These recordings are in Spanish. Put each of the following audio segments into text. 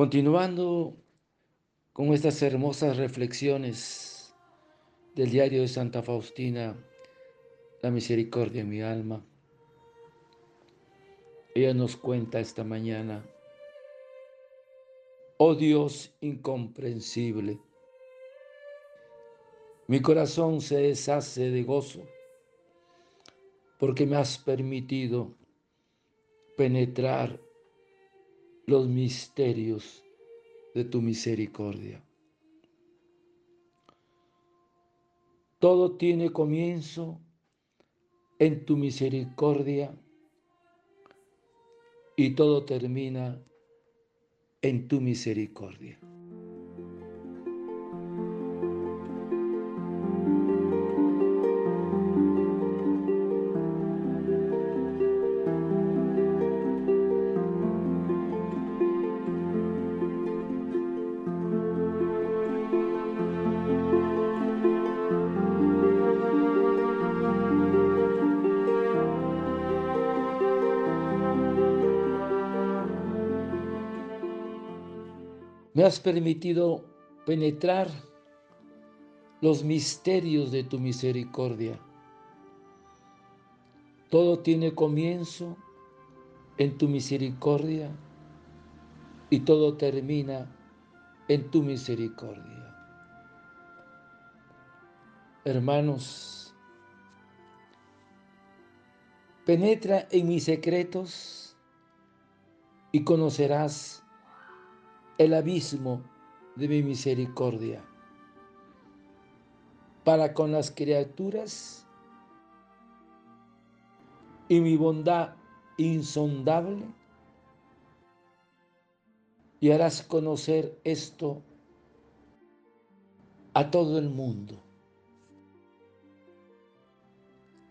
Continuando con estas hermosas reflexiones del diario de Santa Faustina, la misericordia en mi alma, ella nos cuenta esta mañana, oh Dios incomprensible, mi corazón se deshace de gozo porque me has permitido penetrar los misterios de tu misericordia. Todo tiene comienzo en tu misericordia y todo termina en tu misericordia. Me has permitido penetrar los misterios de tu misericordia. Todo tiene comienzo en tu misericordia y todo termina en tu misericordia. Hermanos, penetra en mis secretos y conocerás el abismo de mi misericordia para con las criaturas y mi bondad insondable y harás conocer esto a todo el mundo.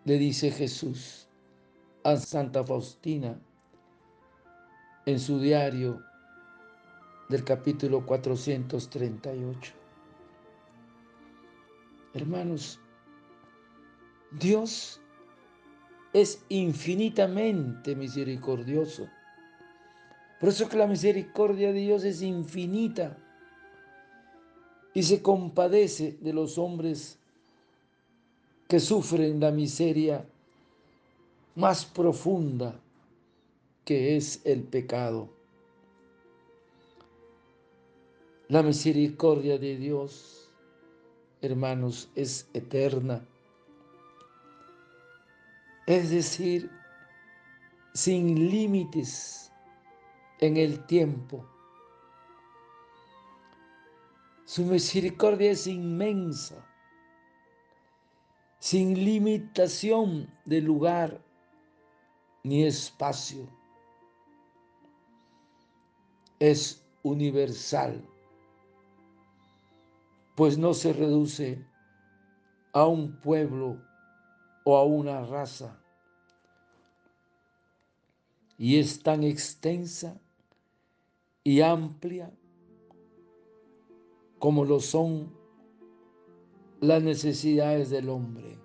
Le dice Jesús a Santa Faustina en su diario del capítulo 438. Hermanos, Dios es infinitamente misericordioso. Por eso que la misericordia de Dios es infinita y se compadece de los hombres que sufren la miseria más profunda que es el pecado. La misericordia de Dios, hermanos, es eterna. Es decir, sin límites en el tiempo. Su misericordia es inmensa, sin limitación de lugar ni espacio. Es universal pues no se reduce a un pueblo o a una raza. Y es tan extensa y amplia como lo son las necesidades del hombre.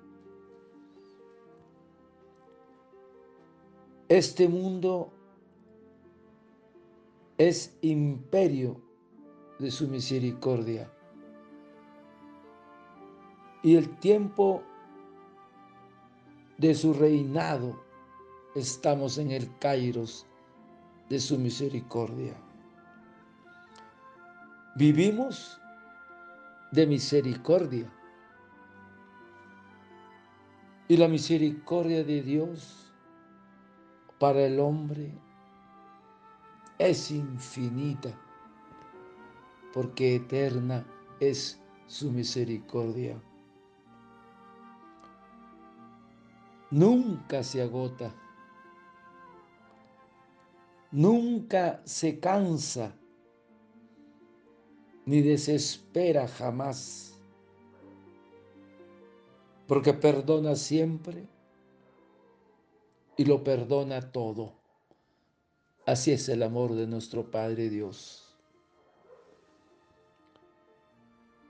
Este mundo es imperio de su misericordia y el tiempo de su reinado estamos en el kairos de su misericordia. Vivimos de misericordia. Y la misericordia de Dios para el hombre es infinita, porque eterna es su misericordia. Nunca se agota, nunca se cansa, ni desespera jamás, porque perdona siempre y lo perdona todo. Así es el amor de nuestro Padre Dios.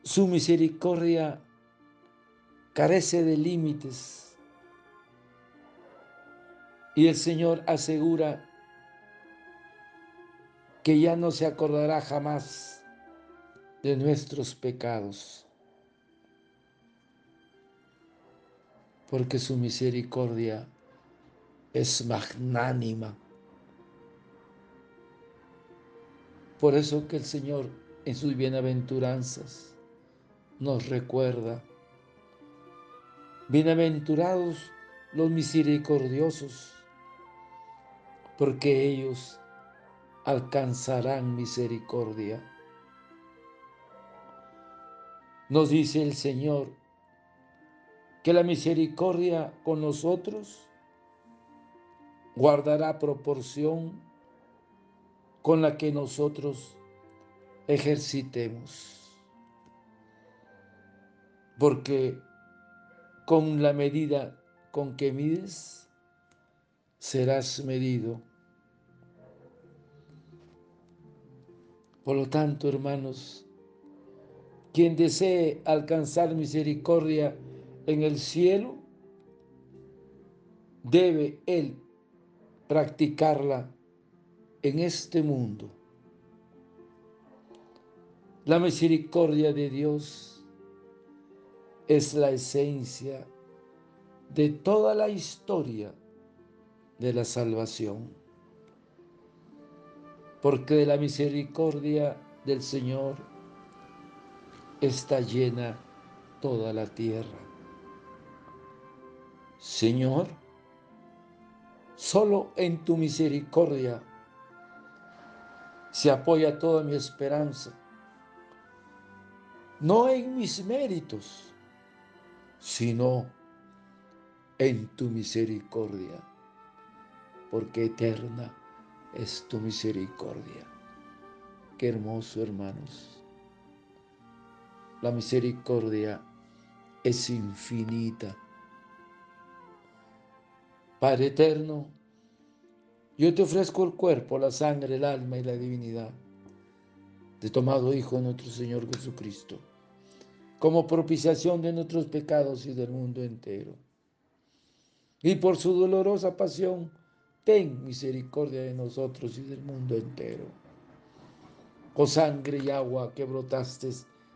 Su misericordia carece de límites y el Señor asegura que ya no se acordará jamás de nuestros pecados, porque su misericordia es magnánima. Por eso que el Señor en sus bienaventuranzas nos recuerda, bienaventurados los misericordiosos, porque ellos alcanzarán misericordia. Nos dice el Señor que la misericordia con nosotros guardará proporción con la que nosotros ejercitemos. Porque con la medida con que mides, serás medido. Por lo tanto, hermanos, quien desee alcanzar misericordia en el cielo, debe él practicarla en este mundo. La misericordia de Dios es la esencia de toda la historia de la salvación. Porque de la misericordia del Señor está llena toda la tierra. Señor, solo en tu misericordia se apoya toda mi esperanza, no en mis méritos, sino en tu misericordia, porque eterna es tu misericordia. Qué hermoso, hermanos. La misericordia es infinita. Padre eterno, yo te ofrezco el cuerpo, la sangre, el alma y la divinidad de tomado Hijo de nuestro Señor Jesucristo, como propiciación de nuestros pecados y del mundo entero. Y por su dolorosa pasión, ten misericordia de nosotros y del mundo entero. Oh sangre y agua que brotaste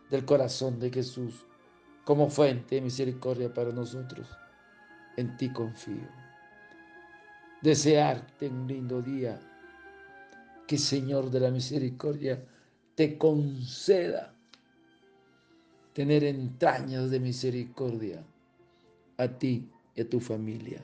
del corazón de Jesús como fuente de misericordia para nosotros, en ti confío desearte un lindo día. Que Señor de la Misericordia te conceda tener entrañas de misericordia a ti y a tu familia.